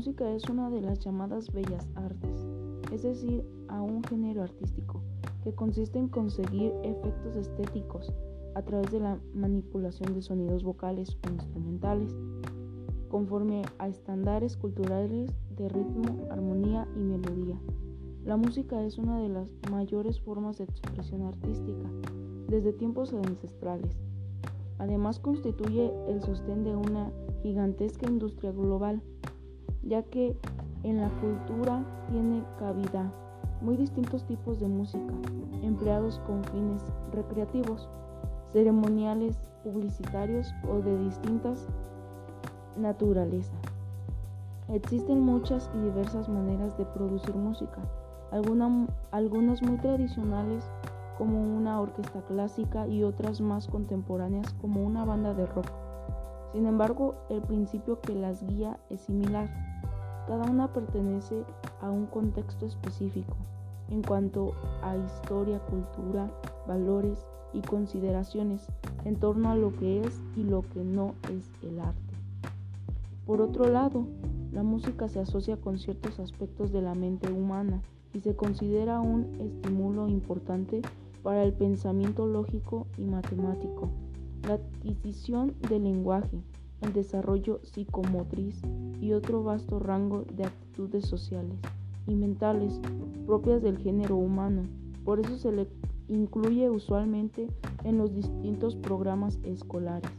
música es una de las llamadas bellas artes, es decir, a un género artístico que consiste en conseguir efectos estéticos a través de la manipulación de sonidos vocales o instrumentales, conforme a estándares culturales de ritmo, armonía y melodía. La música es una de las mayores formas de expresión artística desde tiempos ancestrales. Además constituye el sostén de una gigantesca industria global, ya que en la cultura tiene cabida muy distintos tipos de música, empleados con fines recreativos, ceremoniales, publicitarios o de distintas naturaleza. Existen muchas y diversas maneras de producir música, algunas muy tradicionales como una orquesta clásica y otras más contemporáneas como una banda de rock. Sin embargo, el principio que las guía es similar. Cada una pertenece a un contexto específico en cuanto a historia, cultura, valores y consideraciones en torno a lo que es y lo que no es el arte. Por otro lado, la música se asocia con ciertos aspectos de la mente humana y se considera un estímulo importante para el pensamiento lógico y matemático, la adquisición del lenguaje, el desarrollo psicomotriz y otro vasto rango de actitudes sociales y mentales propias del género humano. Por eso se le incluye usualmente en los distintos programas escolares.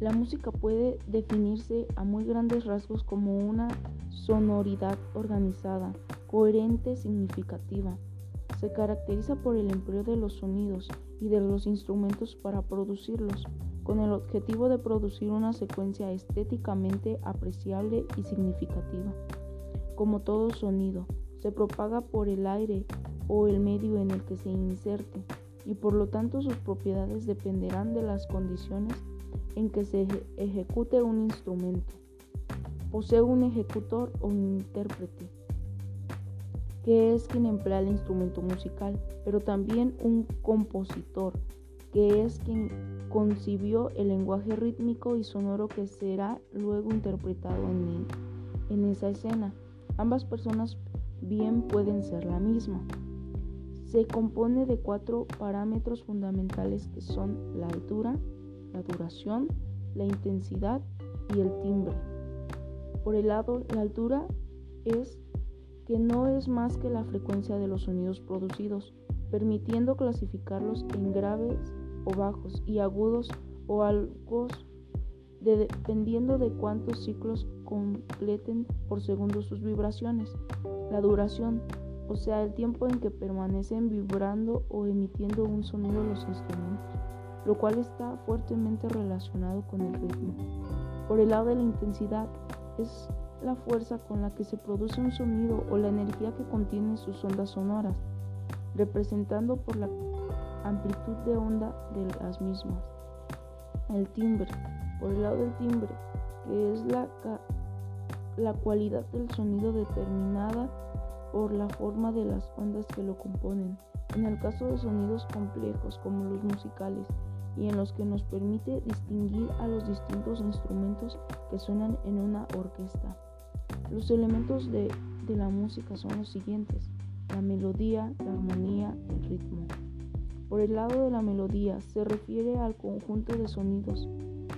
La música puede definirse a muy grandes rasgos como una sonoridad organizada, coherente, significativa. Se caracteriza por el empleo de los sonidos y de los instrumentos para producirlos, con el objetivo de producir una secuencia estéticamente apreciable y significativa. Como todo sonido, se propaga por el aire o el medio en el que se inserte y por lo tanto sus propiedades dependerán de las condiciones en que se ejecute un instrumento. Posee un ejecutor o un intérprete, que es quien emplea el instrumento musical, pero también un compositor, que es quien concibió el lenguaje rítmico y sonoro que será luego interpretado en, en esa escena. Ambas personas bien pueden ser la misma. Se compone de cuatro parámetros fundamentales que son la altura, la duración, la intensidad y el timbre. Por el lado, la altura es que no es más que la frecuencia de los sonidos producidos, permitiendo clasificarlos en graves o bajos y agudos o altos dependiendo de cuántos ciclos completen por segundo sus vibraciones. La duración, o sea, el tiempo en que permanecen vibrando o emitiendo un sonido los instrumentos lo cual está fuertemente relacionado con el ritmo. Por el lado de la intensidad, es la fuerza con la que se produce un sonido o la energía que contiene sus ondas sonoras, representando por la amplitud de onda de las mismas. El timbre, por el lado del timbre, que es la, la cualidad del sonido determinada por la forma de las ondas que lo componen. En el caso de sonidos complejos como los musicales, y en los que nos permite distinguir a los distintos instrumentos que suenan en una orquesta. Los elementos de, la música son los siguientes, la melodía, la armonía, el ritmo. Por el lado de la melodía se refiere al conjunto de sonidos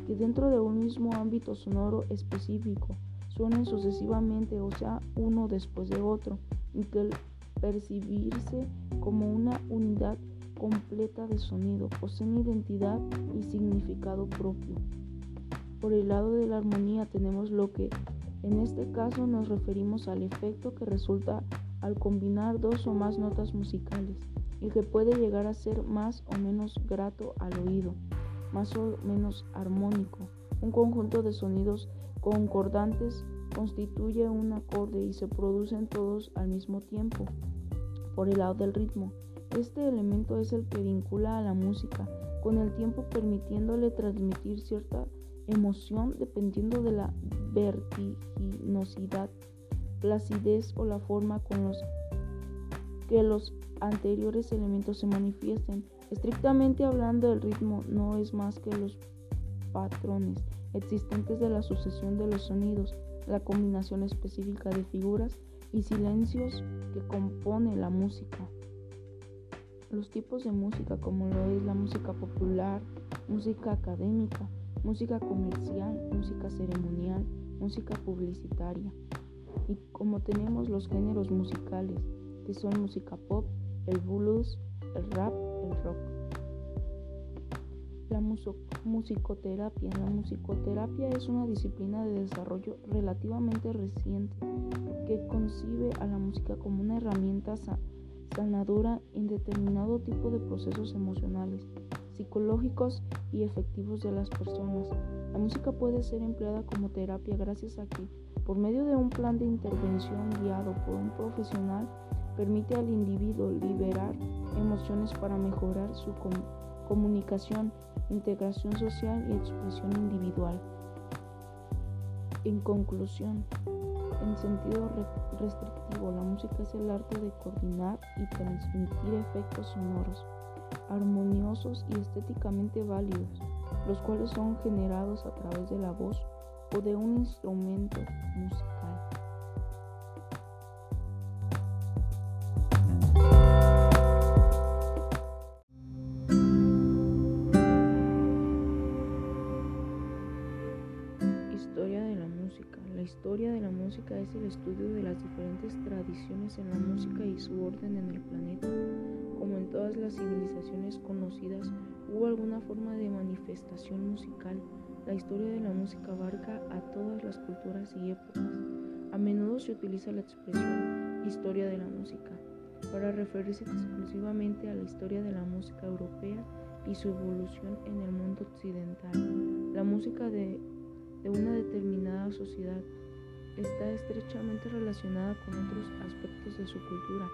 que dentro de un mismo ámbito sonoro específico suenan sucesivamente, o sea, uno después de otro, y que percibirse como una unidad completa de sonido, poseen identidad y significado propio. Por el lado de la armonía tenemos lo que en este caso nos referimos al efecto que resulta al combinar dos o más notas musicales y que puede llegar a ser más o menos grato al oído, más o menos armónico. Un conjunto de sonidos concordantes constituye un acorde y se producen todos al mismo tiempo. Por el lado del ritmo, este elemento es el que vincula a la música, con el tiempo permitiéndole transmitir cierta emoción dependiendo de la vertiginosidad, placidez o la forma con los que los anteriores elementos se manifiesten. Estrictamente hablando, el ritmo no es más que los patrones existentes de la sucesión de los sonidos, la combinación específica de figuras y silencios que compone la música. Los tipos de música como lo es la música popular, música académica, música comercial, música ceremonial, música publicitaria. Y como tenemos los géneros musicales, que son música pop, el blues, el rap, el rock. La musicoterapia. La musicoterapia es una disciplina de desarrollo relativamente reciente que concibe a la música como una herramienta sanadora en determinado tipo de procesos emocionales, psicológicos y efectivos de las personas. La música puede ser empleada como terapia gracias a que, por medio de un plan de intervención guiado por un profesional, permite al individuo liberar emociones para mejorar su comunicación, integración social y expresión individual. En conclusión, en sentido restrictivo, la música es el arte de coordinar y transmitir efectos sonoros, armoniosos y estéticamente válidos, los cuales son generados a través de la voz o de un instrumento musical. historia de la música es el estudio de las diferentes tradiciones en la música y su orden en el planeta. Todas las civilizaciones conocidas, hubo alguna forma de manifestación musical. La historia de la música abarca a todas las culturas y épocas. A menudo se utiliza la expresión historia de la música para referirse exclusivamente a la historia de la música europea y su evolución en el mundo occidental. La música de de una determinada sociedad está estrechamente relacionada con otros aspectos de su cultura,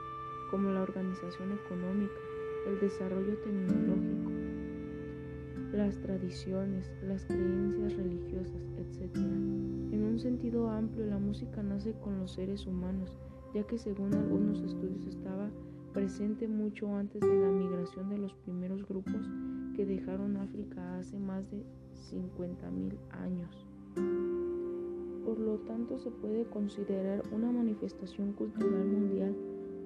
como la organización económica, el desarrollo tecnológico, las tradiciones, las creencias religiosas, etc. En un sentido amplio, la música nace con los seres humanos, ya que según algunos estudios estaba presente mucho antes de la migración de los primeros grupos que dejaron África hace más de 50.000 años. Por lo tanto, se puede considerar una manifestación cultural mundial.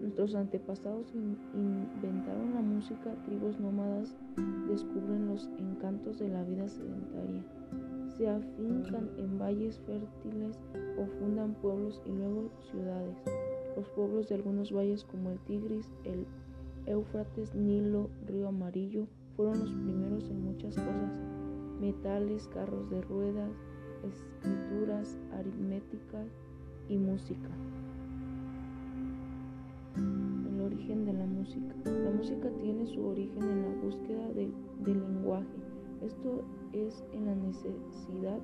Nuestros antepasados inventaron la música, tribus nómadas descubren los encantos de la vida sedentaria, se afincan en valles fértiles o fundan pueblos y luego ciudades. Los pueblos de algunos valles como el Tigris, el Éufrates, Nilo, Río Amarillo fueron los primeros en muchas cosas, metales, carros de ruedas, escrituras, aritmética y música. Origen de la música. La música tiene su origen en la búsqueda del lenguaje. Esto es en la necesidad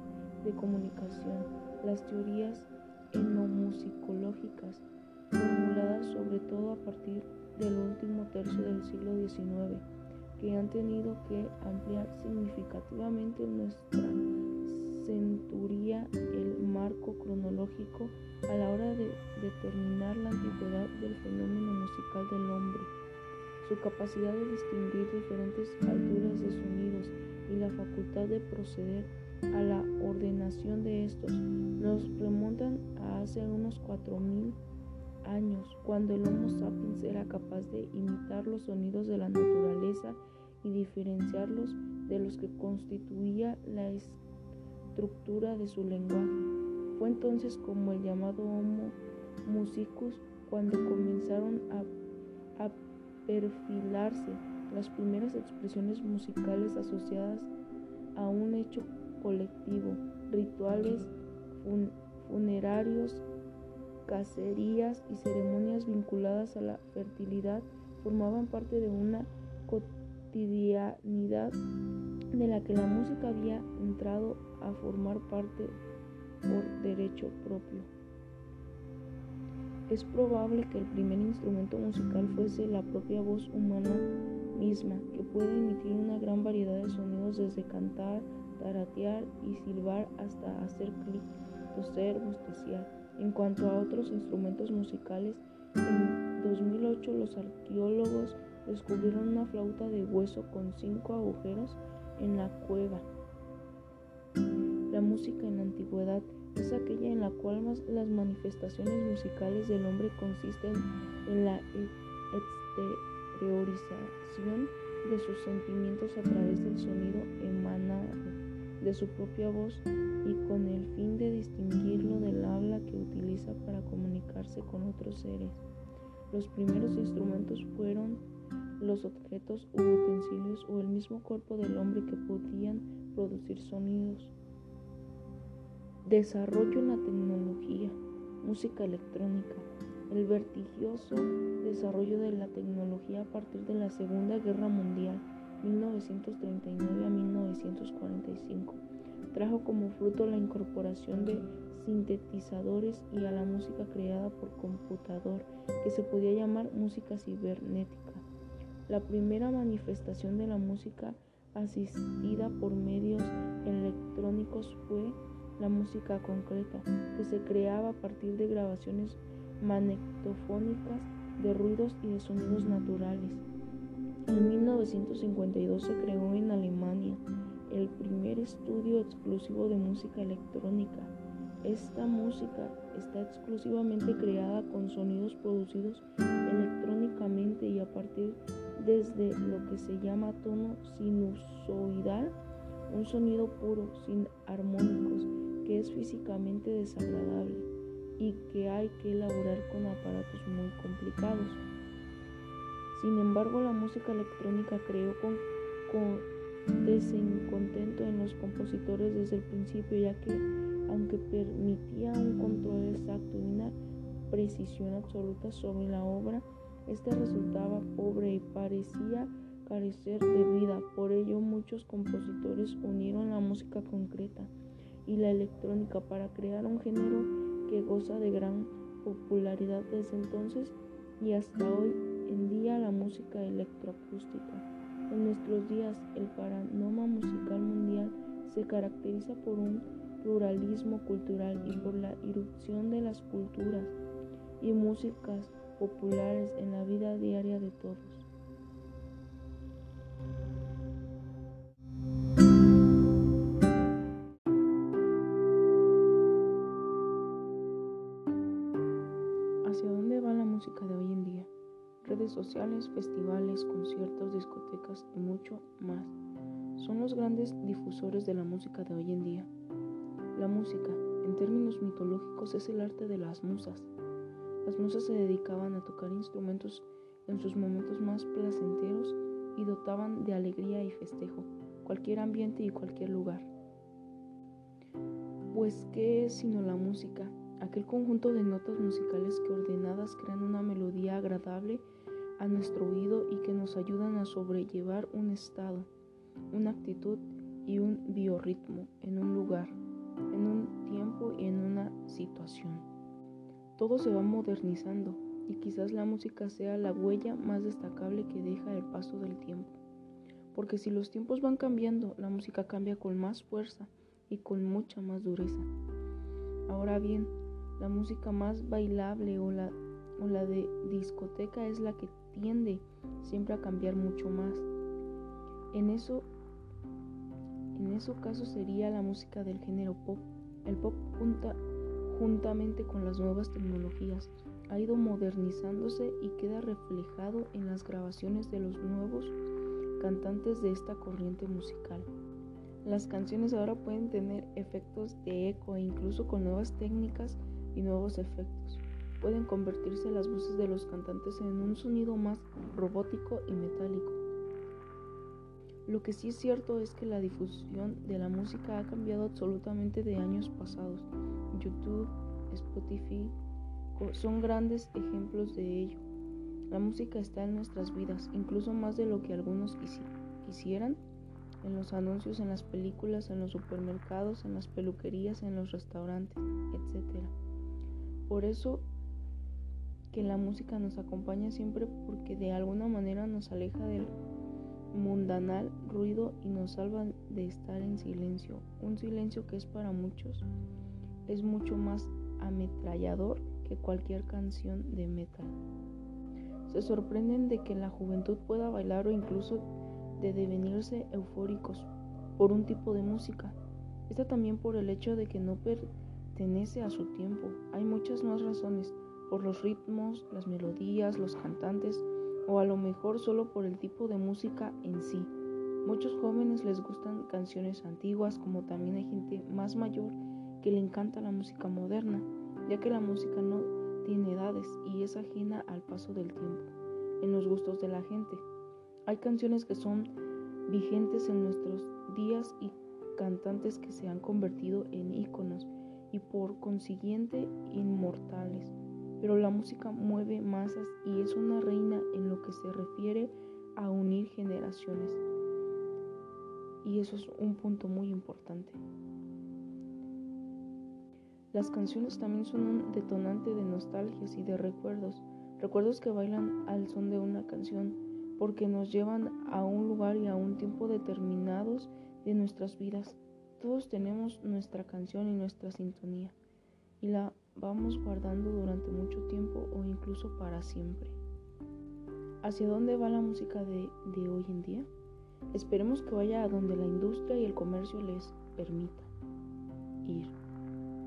de comunicación. Las teorías etnomusicológicas, formuladas sobre todo a partir del último tercio del siglo XIX, que han tenido que ampliar significativamente nuestra centuría el marco cronológico a la hora de determinar la antigüedad del fenómeno musical del hombre, su capacidad de distinguir diferentes alturas de sonidos y la facultad de proceder a la ordenación de estos. Nos remontan a hace unos 4.000 años, cuando el Homo sapiens era capaz de imitar los sonidos de la naturaleza y diferenciarlos de los que constituía la estructura de su lenguaje. Fue entonces como el llamado Homo musicus cuando comenzaron a, a perfilarse las primeras expresiones musicales asociadas a un hecho colectivo, rituales funerarios, cacerías y ceremonias vinculadas a la fertilidad formaban parte de una cotidianidad de la que la música había entrado a formar parte por derecho propio. Es probable que el primer instrumento musical fuese la propia voz humana misma, que puede emitir una gran variedad de sonidos desde cantar, taratear y silbar hasta hacer clic, toser, bosteciar. En cuanto a otros instrumentos musicales, en 2008 los arqueólogos descubrieron una flauta de hueso con cinco agujeros en la cueva. Música en la antigüedad es aquella en la cual las manifestaciones musicales del hombre consisten en la exteriorización de sus sentimientos a través del sonido emanado de su propia voz y con el fin de distinguirlo del habla que utiliza para comunicarse con otros seres. Los primeros instrumentos fueron los objetos u utensilios o el mismo cuerpo del hombre que podían producir sonidos. Desarrollo en la tecnología, música electrónica. El vertigioso desarrollo de la tecnología a partir de la Segunda Guerra Mundial, 1939 a 1945, trajo como fruto la incorporación de sintetizadores y a la música creada por computador, que se podía llamar música cibernética. La primera manifestación de la música asistida por medios electrónicos fue la música concreta, que se creaba a partir de grabaciones magnetofónicas de ruidos y de sonidos naturales. En 1952 se creó en Alemania el primer estudio exclusivo de música electrónica. Esta música está exclusivamente creada con sonidos producidos electrónicamente y a partir desde lo que se llama tono sinusoidal, un sonido puro, sin armónicos, que es físicamente desagradable y que hay que elaborar con aparatos muy complicados. Sin embargo, la música electrónica creó con, con desencontento en los compositores desde el principio, ya que aunque permitía un control exacto y una precisión absoluta sobre la obra, este resultaba pobre y parecía carecer de vida. Por ello muchos compositores unieron la música concreta y la electrónica para crear un género que goza de gran popularidad desde entonces y hasta hoy en día la música electroacústica. En nuestros días el panorama musical mundial se caracteriza por un pluralismo cultural y por la irrupción de las culturas y músicas populares en la vida diaria de todos. Sociales, festivales, conciertos, discotecas y mucho más son los grandes difusores de la música de hoy en día. La música, en términos mitológicos, es el arte de las musas, las musas se dedicaban a tocar instrumentos en sus momentos más placenteros y dotaban de alegría y festejo cualquier ambiente y cualquier lugar. Pues, ¿qué es sino la música? Aquel conjunto de notas musicales que ordenadas crean una melodía agradable a nuestro oído y que nos ayudan a sobrellevar un estado, una actitud y un biorritmo en un lugar, en un tiempo y en una situación. Todo se va modernizando y quizás la música sea la huella más destacable que deja el paso del tiempo. Porque si los tiempos van cambiando, la música cambia con más fuerza y con mucha más dureza. Ahora bien, la música más bailable o la, o la de discoteca es la que tiende siempre a cambiar mucho más. En eso, en eso caso sería la música del género pop. El pop junta juntamente con las nuevas tecnologías, ha ido modernizándose y queda reflejado en las grabaciones de los nuevos cantantes de esta corriente musical. Las canciones ahora pueden tener efectos de eco e incluso con nuevas técnicas y nuevos efectos. Pueden convertirse las voces de los cantantes en un sonido más robótico y metálico. Lo que sí es cierto es que la difusión de la música ha cambiado absolutamente de años pasados. YouTube, Spotify son grandes ejemplos de ello. La música está en nuestras vidas, incluso más de lo que algunos quisieran, en los anuncios, en las películas, en los supermercados, en las peluquerías, en los restaurantes, etc. Por eso que la música nos acompaña siempre porque de alguna manera nos aleja del mundanal ruido y nos salva de estar en silencio, un silencio que es para muchos es mucho más ametrallador que cualquier canción de metal. Se sorprenden de que la juventud pueda bailar o incluso de devenirse eufóricos por un tipo de música, Esta también por el hecho de que no pertenece a su tiempo. Hay muchas más razones, por los ritmos, las melodías, los cantantes, o a lo mejor solo por el tipo de música en sí. Muchos jóvenes les gustan canciones antiguas, como también hay gente más mayor que le encanta la música moderna, ya que la música no tiene edades y es ajena al paso del tiempo, en los gustos de la gente. Hay canciones que son vigentes en nuestros días y cantantes que se han convertido en íconos y por consiguiente inmortales. Pero la música mueve masas y es una reina en lo que se refiere a unir generaciones. Y eso es un punto muy importante. Las canciones también son un detonante de nostalgias y de recuerdos, recuerdos que bailan al son de una canción porque nos llevan a un lugar y a un tiempo determinados de nuestras vidas. Todos tenemos nuestra canción y nuestra sintonía y la vamos guardando durante mucho tiempo o incluso para siempre. ¿Hacia dónde va la música de, de hoy en día? Esperemos que vaya a donde la industria y el comercio les permita ir.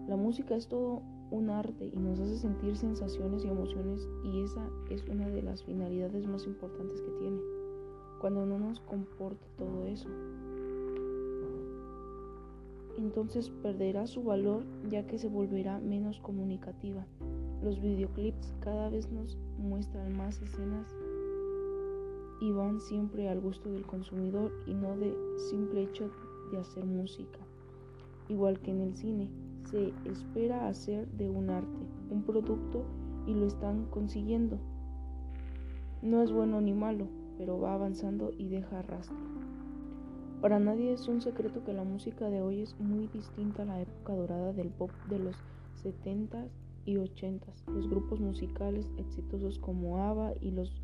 La música es todo un arte y nos hace sentir sensaciones y emociones y esa es una de las finalidades más importantes que tiene, cuando no nos comporta todo eso. Entonces perderá su valor ya que se volverá menos comunicativa. Los videoclips cada vez nos muestran más escenas y van siempre al gusto del consumidor y no de simple hecho de hacer música. Igual que en el cine, se espera hacer de un arte, un producto y lo están consiguiendo. No es bueno ni malo, pero va avanzando y deja rastro. Para nadie es un secreto que la música de hoy es muy distinta a la época dorada del pop de los 70s y 80s. Los grupos musicales exitosos como ABBA y los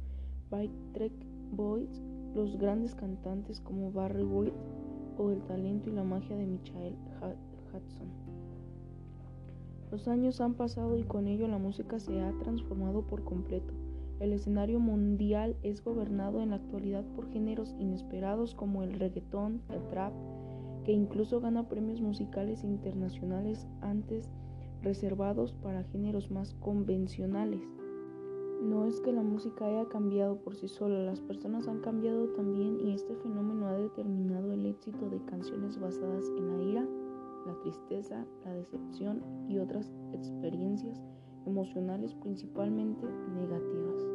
Trek Boys, los grandes cantantes como Barry White o el talento y la magia de Michael Hudson. Los años han pasado y con ello la música se ha transformado por completo. El escenario mundial es gobernado en la actualidad por géneros inesperados como el reggaetón, el trap, que incluso gana premios musicales internacionales antes reservados para géneros más convencionales. No es que la música haya cambiado por sí sola, las personas han cambiado también y este fenómeno ha determinado el éxito de canciones basadas en la ira, la tristeza, la decepción y otras experiencias emocionales principalmente negativas.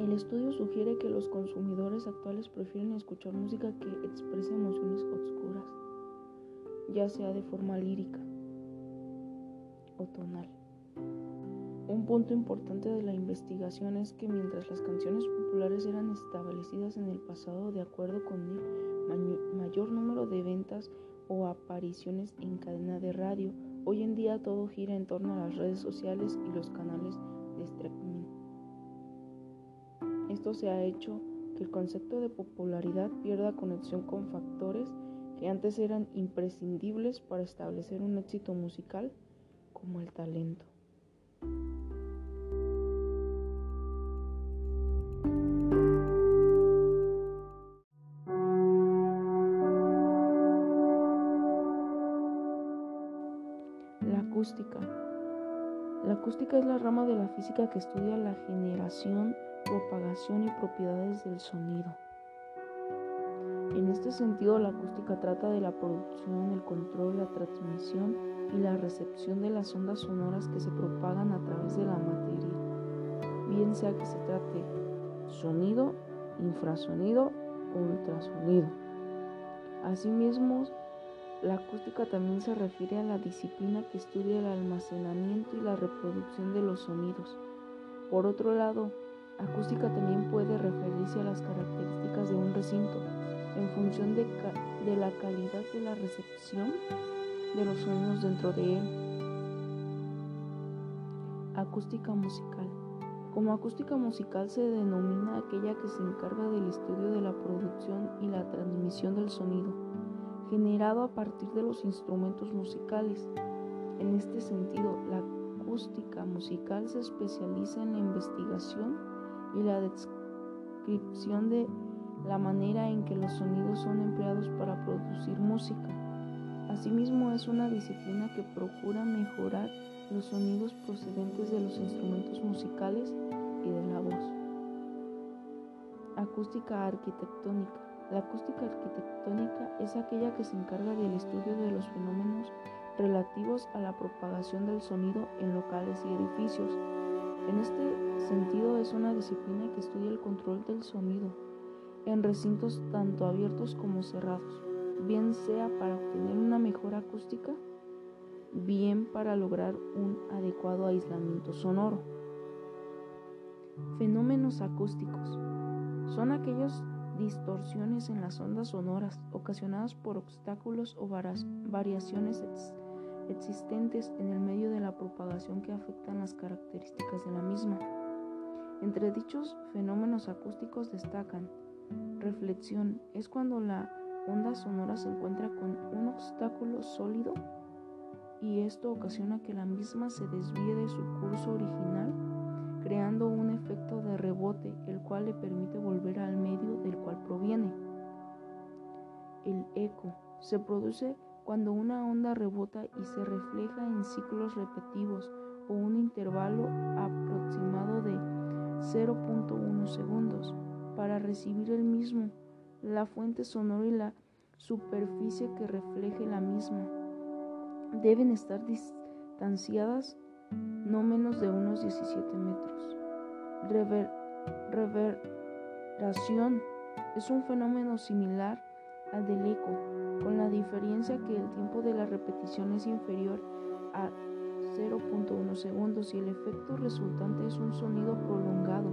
El estudio sugiere que los consumidores actuales prefieren escuchar música que exprese emociones oscuras, ya sea de forma lírica o tonal. Un punto importante de la investigación es que mientras las canciones populares eran establecidas en el pasado de acuerdo con el mayor número de ventas o apariciones en cadena de radio. Hoy en día todo gira en torno a las redes sociales y los canales de streaming. Esto se ha hecho que el concepto de popularidad pierda conexión con factores que antes eran imprescindibles para establecer un éxito musical como el talento. acústica. La acústica es la rama de la física que estudia la generación, propagación y propiedades del sonido. En este sentido, la acústica trata de la producción, el control, la transmisión y la recepción de las ondas sonoras que se propagan a través de la materia, bien sea que se trate sonido, infrasonido o ultrasonido. Asimismo, la acústica también se refiere a la disciplina que estudia el almacenamiento y la reproducción de los sonidos. Por otro lado, acústica también puede referirse a las características de un recinto en función de, la calidad de la recepción de los sonidos dentro de él. Acústica musical. Como acústica musical se denomina aquella que se encarga del estudio de la producción y la transmisión del sonido generado a partir de los instrumentos musicales. En este sentido, la acústica musical se especializa en la investigación y la descripción de la manera en que los sonidos son empleados para producir música. Asimismo, es una disciplina que procura mejorar los sonidos procedentes de los instrumentos musicales y de la voz. Acústica arquitectónica. La acústica arquitectónica es aquella que se encarga del estudio de los fenómenos relativos a la propagación del sonido en locales y edificios. En este sentido es una disciplina que estudia el control del sonido en recintos tanto abiertos como cerrados, bien sea para obtener una mejor acústica, bien para lograr un adecuado aislamiento sonoro. Fenómenos acústicos son aquellas distorsiones en las ondas sonoras ocasionadas por obstáculos o variaciones existentes en el medio de la propagación que afectan las características de la misma. Entre dichos fenómenos acústicos destacan reflexión, es cuando la onda sonora se encuentra con un obstáculo sólido y esto ocasiona que la misma se desvíe de su curso original creando un efecto de rebote, el cual le permite volver al medio del cual proviene. El eco se produce cuando una onda rebota y se refleja en ciclos repetitivos o un intervalo aproximado de 0.1 segundos para recibir el mismo, la fuente sonora y la superficie que refleje la misma. Deben estar distanciadas no menos de unos 17 metros. reverberación es un fenómeno similar al del eco, con la diferencia que el tiempo de la repetición es inferior a 0.1 segundos y el efecto resultante es un sonido prolongado.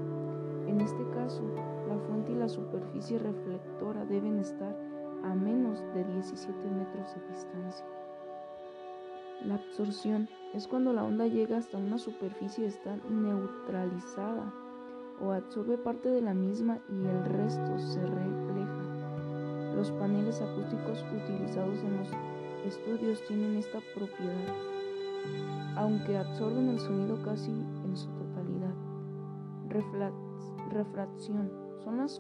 En este caso, la fuente y la superficie reflectora deben estar a menos de 17 metros de distancia. La absorción es cuando la onda llega hasta una superficie y está neutralizada o absorbe parte de la misma y el resto se refleja. Los paneles acústicos utilizados en los estudios tienen esta propiedad, aunque absorben el sonido casi en su totalidad. refracción son las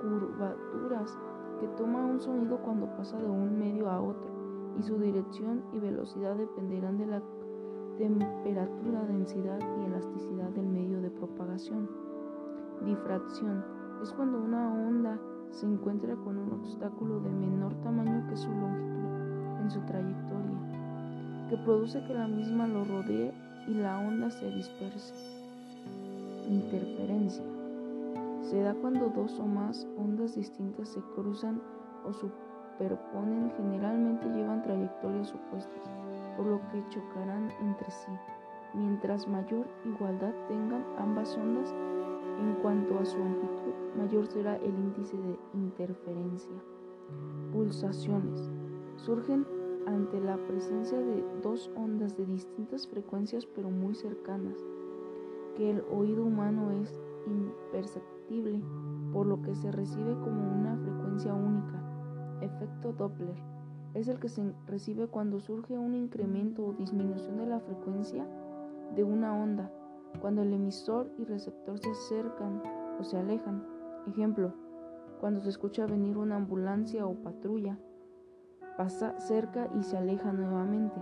curvaturas que toma un sonido cuando pasa de un medio a otro y su dirección y velocidad dependerán de la temperatura, densidad y elasticidad del medio de propagación. Difracción es cuando una onda se encuentra con un obstáculo de menor tamaño que su longitud en su trayectoria, que produce que la misma lo rodee y la onda se disperse. Interferencia se da cuando dos o más ondas distintas se cruzan o superponen, generalmente llevan trayectorias opuestas por lo que chocarán entre sí. Mientras mayor igualdad tengan ambas ondas en cuanto a su amplitud, mayor será el índice de interferencia. Pulsaciones. Surgen ante la presencia de dos ondas de distintas frecuencias pero muy cercanas, que el oído humano es imperceptible, por lo que se recibe como una frecuencia única. Efecto Doppler es el que se recibe cuando surge un incremento o disminución de la frecuencia de una onda, cuando el emisor y receptor se acercan o se alejan. Ejemplo, cuando se escucha venir una ambulancia o patrulla, pasa cerca y se aleja nuevamente.